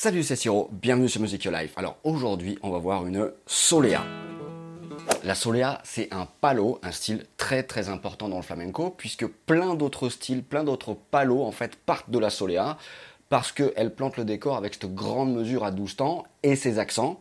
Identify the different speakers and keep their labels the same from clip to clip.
Speaker 1: Salut, c'est Siro, bienvenue sur Music Your Life. Alors aujourd'hui, on va voir une Solea. La Solea, c'est un palo, un style très très important dans le flamenco, puisque plein d'autres styles, plein d'autres palos en fait partent de la Solea, parce qu'elle plante le décor avec cette grande mesure à 12 temps et ses accents.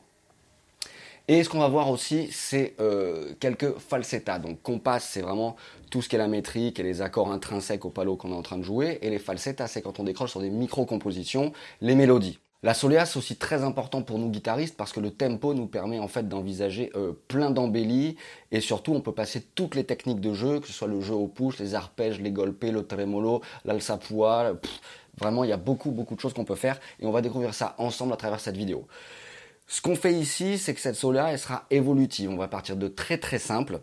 Speaker 1: Et ce qu'on va voir aussi, c'est euh, quelques falsettas. Donc compas, c'est vraiment tout ce qui est la métrique et les accords intrinsèques au palo qu'on est en train de jouer. Et les falsettas, c'est quand on décroche sur des micro-compositions, les mélodies. La solea, c'est aussi très important pour nous guitaristes parce que le tempo nous permet en fait d'envisager euh, plein d'embellies et surtout on peut passer toutes les techniques de jeu, que ce soit le jeu au push, les arpèges, les golpes, le tremolo, l'alsapua. Vraiment, il y a beaucoup beaucoup de choses qu'on peut faire et on va découvrir ça ensemble à travers cette vidéo. Ce qu'on fait ici, c'est que cette solea, elle sera évolutive. On va partir de très très simple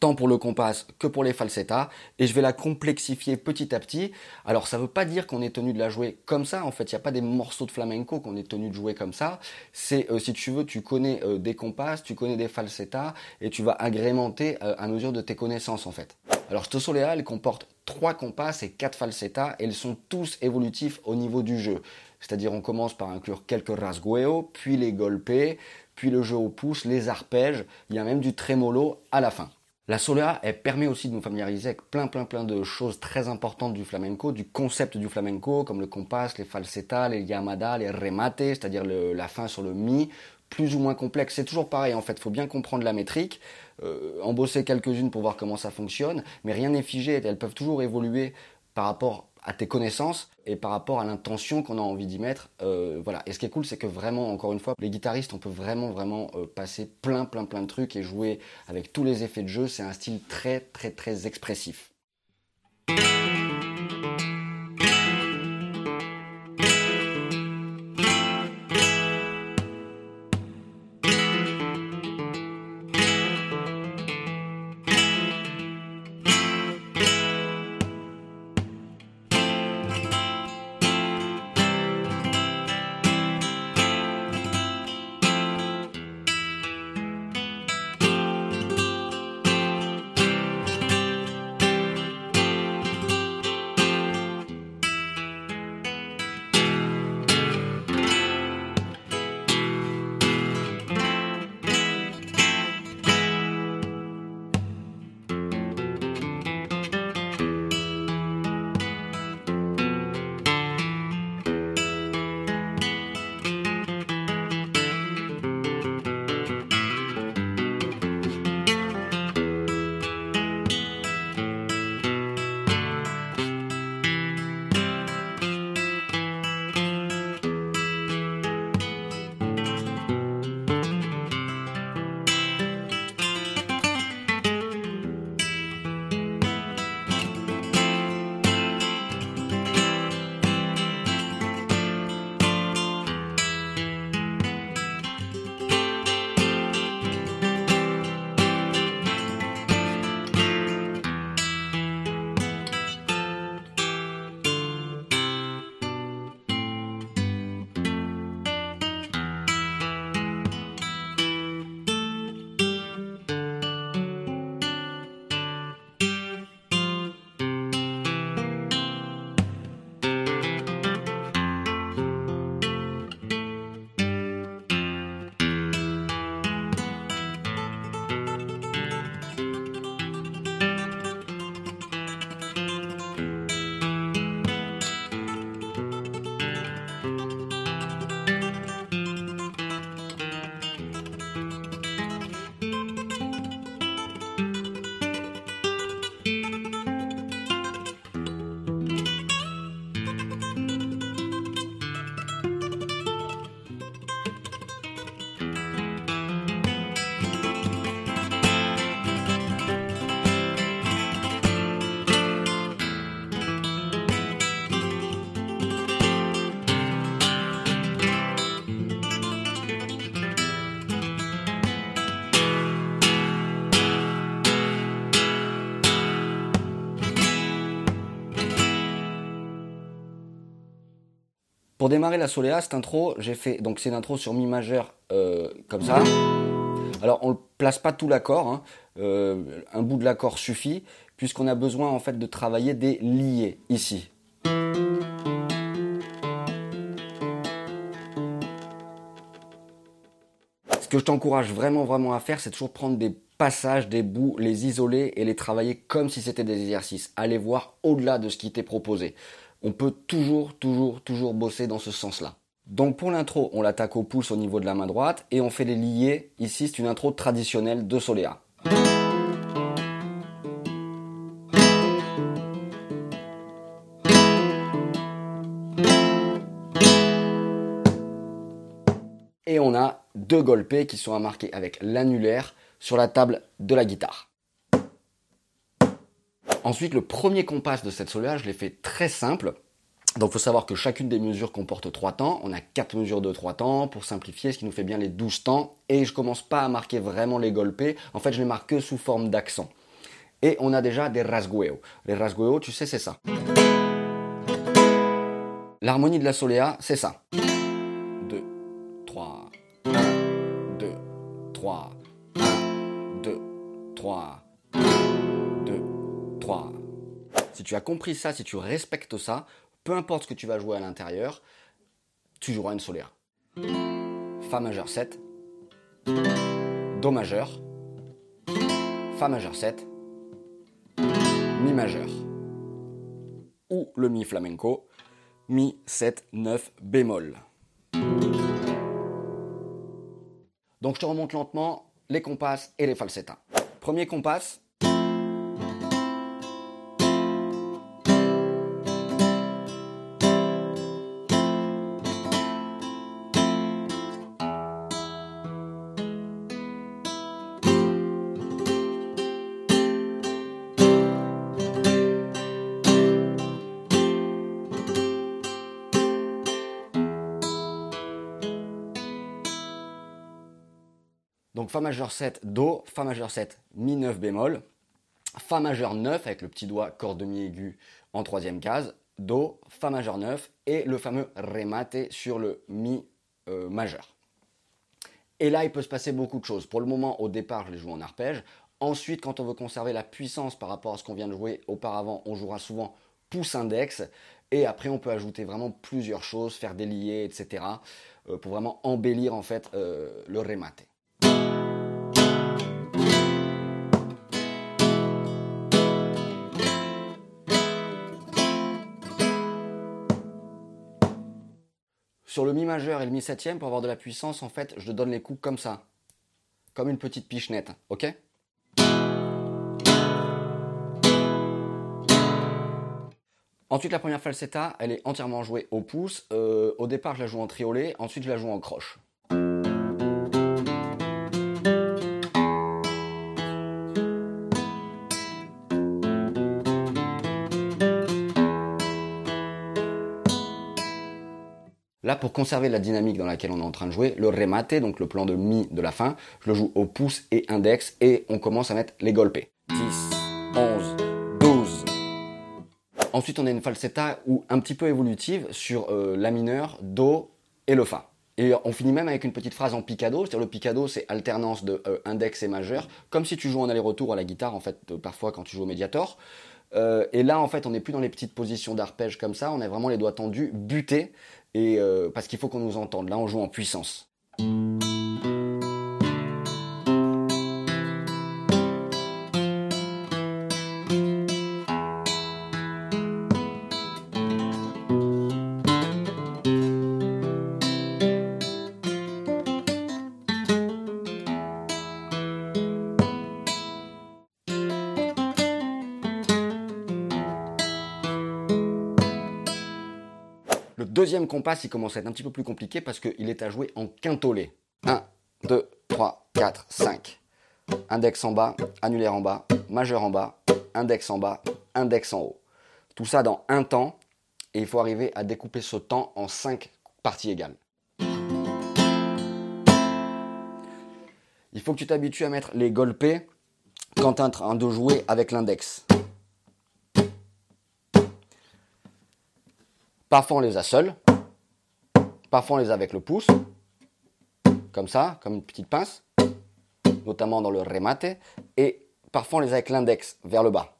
Speaker 1: tant pour le compas que pour les falsettas, et je vais la complexifier petit à petit. Alors ça ne veut pas dire qu'on est tenu de la jouer comme ça, en fait il n'y a pas des morceaux de flamenco qu'on est tenu de jouer comme ça, c'est euh, si tu veux, tu connais euh, des compas, tu connais des falsettas, et tu vas agrémenter euh, à mesure de tes connaissances en fait. Alors cette solea, elle comporte trois compas et quatre falsettas, et ils sont tous évolutifs au niveau du jeu. C'est-à-dire on commence par inclure quelques rasgueo, puis les golpes, puis le jeu au pouce, les arpèges, il y a même du tremolo à la fin. La solea, elle permet aussi de nous familiariser avec plein plein plein de choses très importantes du flamenco, du concept du flamenco, comme le compas, les falsettas, les yamada, les remates, c'est-à-dire la fin sur le mi, plus ou moins complexe. C'est toujours pareil en fait, faut bien comprendre la métrique, euh, quelques-unes pour voir comment ça fonctionne, mais rien n'est figé, elles peuvent toujours évoluer par rapport à tes connaissances et par rapport à l'intention qu'on a envie d'y mettre. Euh, voilà. Et ce qui est cool, c'est que vraiment, encore une fois, les guitaristes, on peut vraiment, vraiment euh, passer plein, plein, plein de trucs et jouer avec tous les effets de jeu. C'est un style très, très, très expressif. Pour démarrer la Solea, cette intro, j'ai fait donc c'est une intro sur mi majeur euh, comme ça. Alors on ne place pas tout l'accord, hein. euh, un bout de l'accord suffit puisqu'on a besoin en fait de travailler des liés ici. Ce que je t'encourage vraiment, vraiment à faire, c'est toujours prendre des passages, des bouts, les isoler et les travailler comme si c'était des exercices. Aller voir au-delà de ce qui t'est proposé. On peut toujours, toujours, toujours bosser dans ce sens-là. Donc pour l'intro, on l'attaque au pouce au niveau de la main droite et on fait les liés. Ici, c'est une intro traditionnelle de Soléa. Et on a deux golpes qui sont à marquer avec l'annulaire sur la table de la guitare. Ensuite, le premier compas de cette soléa, je l'ai fait très simple. Donc, il faut savoir que chacune des mesures comporte trois temps. On a quatre mesures de trois temps pour simplifier, ce qui nous fait bien les 12 temps. Et je commence pas à marquer vraiment les golpes. En fait, je les marque que sous forme d'accent. Et on a déjà des rasgueos. Les rasgueos, tu sais, c'est ça. L'harmonie de la soléa, c'est ça. 2, 3, 1, 2, 3, 1, 2, 3, 1, 2, 3. Si tu as compris ça, si tu respectes ça, peu importe ce que tu vas jouer à l'intérieur, tu joueras une soléa. Fa majeur 7, Do majeur, Fa majeur 7, Mi majeur. Ou le Mi flamenco, Mi 7, 9, bémol. Donc je te remonte lentement les compasses et les falsettas. Premier compas. Donc Fa majeur 7, Do, Fa majeur 7, Mi 9 bémol, Fa majeur 9 avec le petit doigt corde mi aigu en troisième case, Do, Fa majeur 9 et le fameux remate sur le Mi euh, majeur. Et là, il peut se passer beaucoup de choses. Pour le moment, au départ, je les joue en arpège. Ensuite, quand on veut conserver la puissance par rapport à ce qu'on vient de jouer auparavant, on jouera souvent pouce index. Et après, on peut ajouter vraiment plusieurs choses, faire des liés, etc. Euh, pour vraiment embellir en fait euh, le remate. Sur le mi majeur et le mi septième, pour avoir de la puissance, en fait, je donne les coups comme ça. Comme une petite pichenette, ok? Ensuite, la première falsetta, elle est entièrement jouée au pouce. Euh, au départ, je la joue en triolet, ensuite je la joue en croche. Là, pour conserver la dynamique dans laquelle on est en train de jouer, le remate, donc le plan de mi de la fin, je le joue au pouce et index et on commence à mettre les golpes. 10, 11, 12. Ensuite, on a une falsetta ou un petit peu évolutive sur euh, la mineur, do et le fa. Et on finit même avec une petite phrase en picado, c'est-à-dire le picado c'est alternance de euh, index et majeur, comme si tu joues en aller-retour à la guitare en fait, euh, parfois quand tu joues au médiator. Et là en fait on n'est plus dans les petites positions d'arpège comme ça, on a vraiment les doigts tendus, butés, et euh, parce qu'il faut qu'on nous entende. Là on joue en puissance. Deuxième compas, il commence à être un petit peu plus compliqué parce qu'il est à jouer en quintolé. 1, 2, 3, 4, 5. Index en bas, annulaire en bas, majeur en bas, index en bas, index en haut. Tout ça dans un temps, et il faut arriver à découper ce temps en 5 parties égales. Il faut que tu t'habitues à mettre les golpes quand tu es en train de jouer avec l'index. Parfois on les a seuls, parfois on les a avec le pouce, comme ça, comme une petite pince, notamment dans le remate, et parfois on les a avec l'index vers le bas.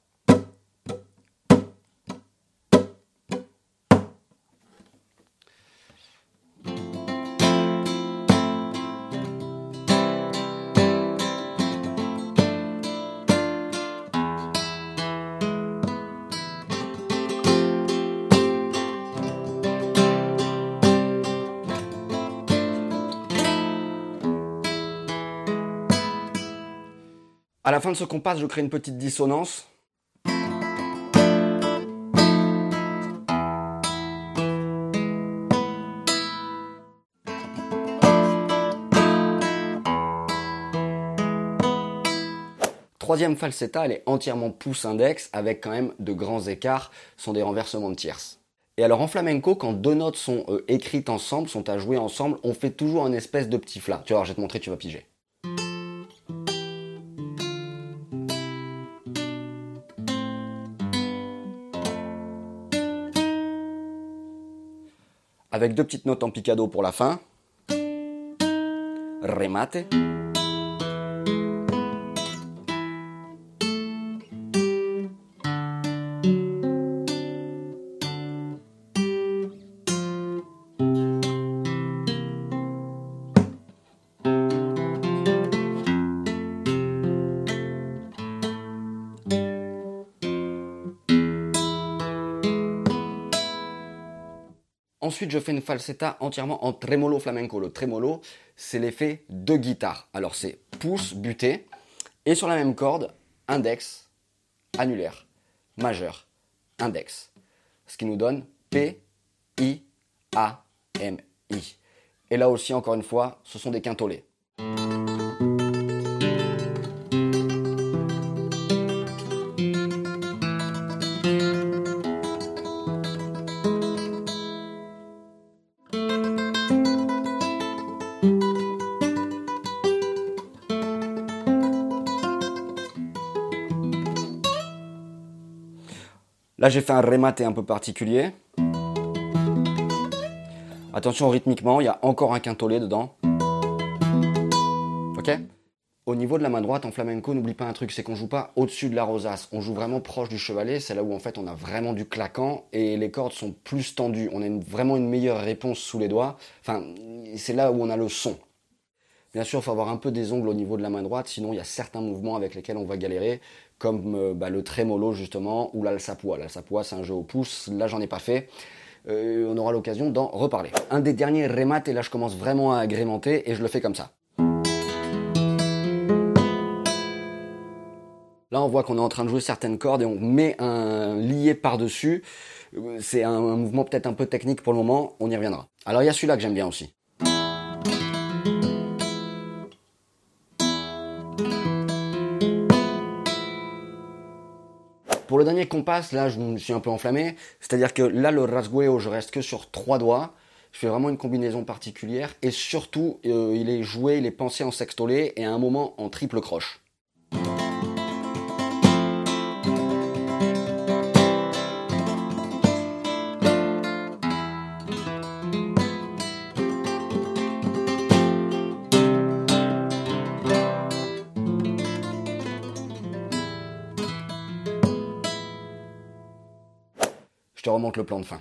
Speaker 1: À la fin de ce compas, je crée une petite dissonance. Troisième falsetta, elle est entièrement pouce-index avec quand même de grands écarts, ce sont des renversements de tierces. Et alors en flamenco, quand deux notes sont euh, écrites ensemble, sont à jouer ensemble, on fait toujours un espèce de petit flat. Tu vois, je vais te montrer, tu vas piger. Avec deux petites notes en picado pour la fin. Remate. Ensuite, je fais une falsetta entièrement en tremolo flamenco. Le tremolo, c'est l'effet de guitare. Alors, c'est pouce, buté, et sur la même corde, index, annulaire, majeur, index. Ce qui nous donne P, I, A, M, I. Et là aussi, encore une fois, ce sont des quintolets. Là, j'ai fait un remate un peu particulier. Attention rythmiquement, il y a encore un quintolet dedans. Ok? Au niveau de la main droite en flamenco, n'oublie pas un truc, c'est qu'on joue pas au-dessus de la rosace. On joue vraiment proche du chevalet. C'est là où en fait on a vraiment du claquant et les cordes sont plus tendues. On a vraiment une meilleure réponse sous les doigts. C'est là où on a le son. Bien sûr, il faut avoir un peu des ongles au niveau de la main droite, sinon il y a certains mouvements avec lesquels on va galérer, comme euh, bah, le trémolo justement, ou l'alsapua. L'alsapua, c'est un jeu au pouce, là j'en ai pas fait. Euh, on aura l'occasion d'en reparler. Un des derniers remates, et là je commence vraiment à agrémenter, et je le fais comme ça. Là, on voit qu'on est en train de jouer certaines cordes et on met un lié par-dessus. Euh, c'est un mouvement peut-être un peu technique pour le moment, on y reviendra. Alors il y a celui-là que j'aime bien aussi. Pour le dernier compas, là, je me suis un peu enflammé. C'est-à-dire que là, le rasgueo, je reste que sur trois doigts. Je fais vraiment une combinaison particulière. Et surtout, euh, il est joué, il est pensé en sextolé et à un moment en triple croche. Remonte le plan de fin.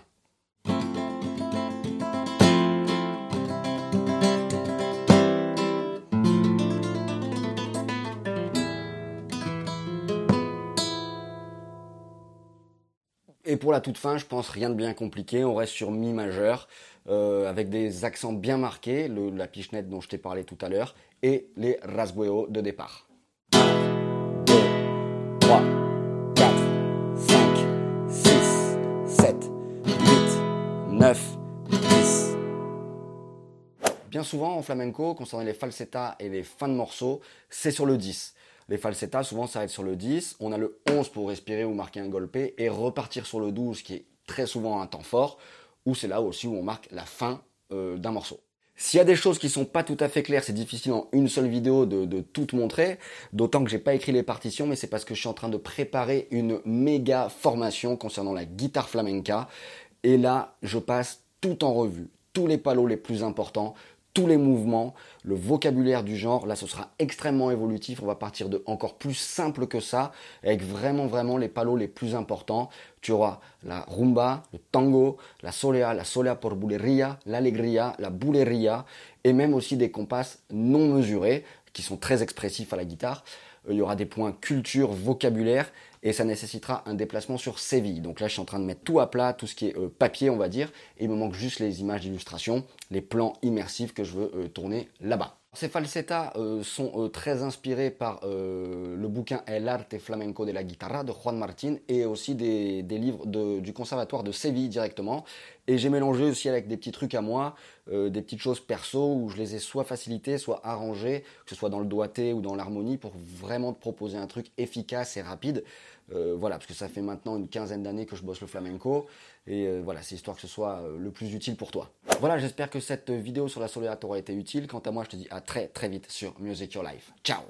Speaker 1: Et pour la toute fin, je pense rien de bien compliqué. On reste sur mi majeur euh, avec des accents bien marqués, la pichenette dont je t'ai parlé tout à l'heure, et les rasgueo de départ. Bien souvent en flamenco, concernant les falsettas et les fins de morceaux, c'est sur le 10. Les falsettas, souvent, s'arrêtent sur le 10. On a le 11 pour respirer ou marquer un golpe et repartir sur le 12, qui est très souvent un temps fort, ou c'est là aussi où on marque la fin euh, d'un morceau. S'il y a des choses qui sont pas tout à fait claires, c'est difficile en une seule vidéo de, de tout montrer, d'autant que j'ai pas écrit les partitions, mais c'est parce que je suis en train de préparer une méga formation concernant la guitare flamenca. Et là, je passe tout en revue, tous les palos les plus importants, tous les mouvements, le vocabulaire du genre. Là, ce sera extrêmement évolutif. On va partir de encore plus simple que ça, avec vraiment, vraiment les palos les plus importants. Tu auras la rumba, le tango, la solea, la solea por buleria, l'alegria, la buleria, et même aussi des compas non mesurés, qui sont très expressifs à la guitare. Euh, il y aura des points culture, vocabulaire, et ça nécessitera un déplacement sur Séville. Donc là, je suis en train de mettre tout à plat, tout ce qui est euh, papier, on va dire, et il me manque juste les images d'illustration, les plans immersifs que je veux euh, tourner là-bas. Ces falsettas euh, sont euh, très inspirés par euh, le bouquin El arte flamenco de la guitarra de Juan Martin et aussi des, livres du conservatoire de Séville directement. Et j'ai mélangé aussi avec des petits trucs à moi, des petites choses perso où je les ai soit facilitées, soit arrangées, que ce soit dans le doigté ou dans l'harmonie pour vraiment te proposer un truc efficace et rapide. voilà, parce que ça fait maintenant une quinzaine d'années que je bosse le flamenco et voilà, c'est histoire que ce soit le plus utile pour toi. Voilà, j'espère que cette vidéo sur la soleil t'aura été utile. Quant à moi, je te dis à très très vite sur Music Your Life. Ciao